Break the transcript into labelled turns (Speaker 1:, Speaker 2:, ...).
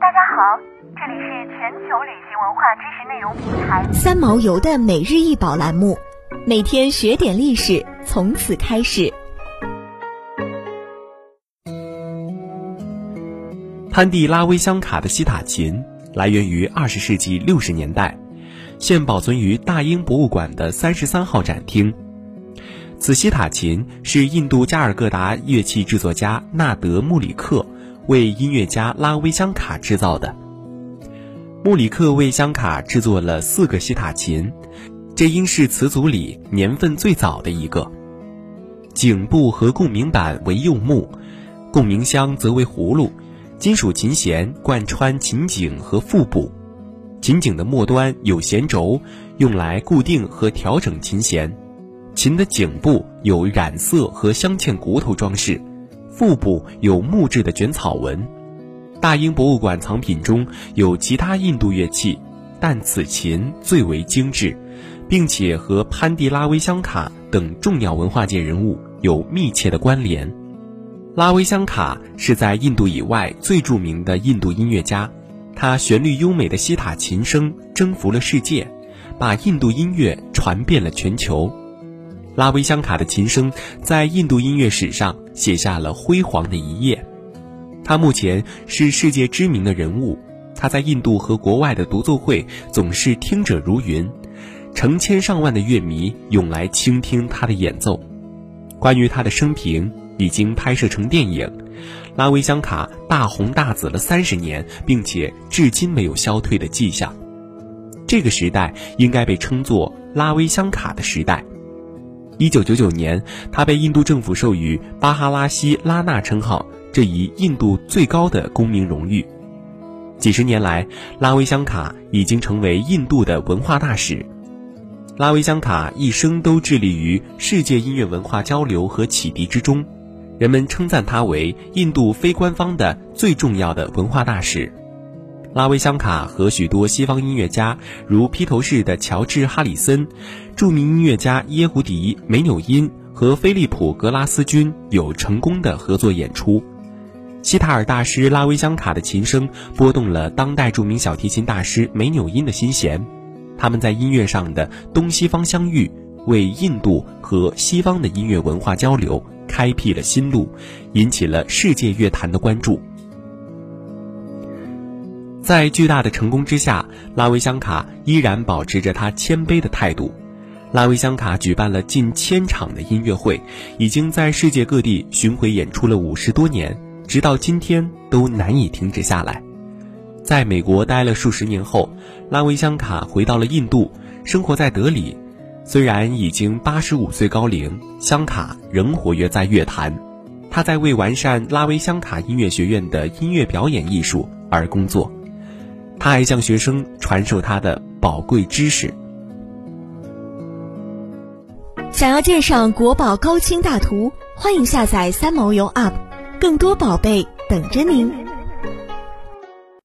Speaker 1: 大家好，这里是全球旅行文化知识内容平台
Speaker 2: 三毛游的每日一宝栏目，每天学点历史，从此开始。
Speaker 3: 潘蒂拉威香卡的西塔琴来源于二十世纪六十年代，现保存于大英博物馆的三十三号展厅。此西塔琴是印度加尔各答乐器制作家纳德穆里克为音乐家拉威香卡制造的。穆里克为香卡制作了四个西塔琴，这应是词组里年份最早的一个。颈部和共鸣板为柚木，共鸣箱则为葫芦。金属琴弦贯穿琴颈和腹部，琴颈的末端有弦轴，用来固定和调整琴弦。琴的颈部有染色和镶嵌骨头装饰，腹部有木质的卷草纹。大英博物馆藏品中有其他印度乐器，但此琴最为精致，并且和潘蒂拉维香卡等重要文化界人物有密切的关联。拉维香卡是在印度以外最著名的印度音乐家，他旋律优美的西塔琴声征服了世界，把印度音乐传遍了全球。拉维香卡的琴声在印度音乐史上写下了辉煌的一页。他目前是世界知名的人物，他在印度和国外的独奏会总是听者如云，成千上万的乐迷涌来倾听他的演奏。关于他的生平。已经拍摄成电影，拉维香卡大红大紫了三十年，并且至今没有消退的迹象。这个时代应该被称作拉维香卡的时代。一九九九年，他被印度政府授予巴哈拉西拉纳称号，这一印度最高的公民荣誉。几十年来，拉维香卡已经成为印度的文化大使。拉维香卡一生都致力于世界音乐文化交流和启迪之中。人们称赞他为印度非官方的最重要的文化大使。拉维香卡和许多西方音乐家，如披头士的乔治·哈里森、著名音乐家耶胡迪·梅纽因和菲利普·格拉斯君有成功的合作演出。西塔尔大师拉维香卡的琴声拨动了当代著名小提琴大师梅纽因的心弦，他们在音乐上的东西方相遇，为印度和西方的音乐文化交流。开辟了新路，引起了世界乐坛的关注。在巨大的成功之下，拉维香卡依然保持着他谦卑的态度。拉维香卡举办了近千场的音乐会，已经在世界各地巡回演出了五十多年，直到今天都难以停止下来。在美国待了数十年后，拉维香卡回到了印度，生活在德里。虽然已经八十五岁高龄，香卡仍活跃在乐坛。他在为完善拉维香卡音乐学院的音乐表演艺术而工作。他还向学生传授他的宝贵知识。
Speaker 2: 想要鉴赏国宝高清大图，欢迎下载三毛游 App，更多宝贝等着您。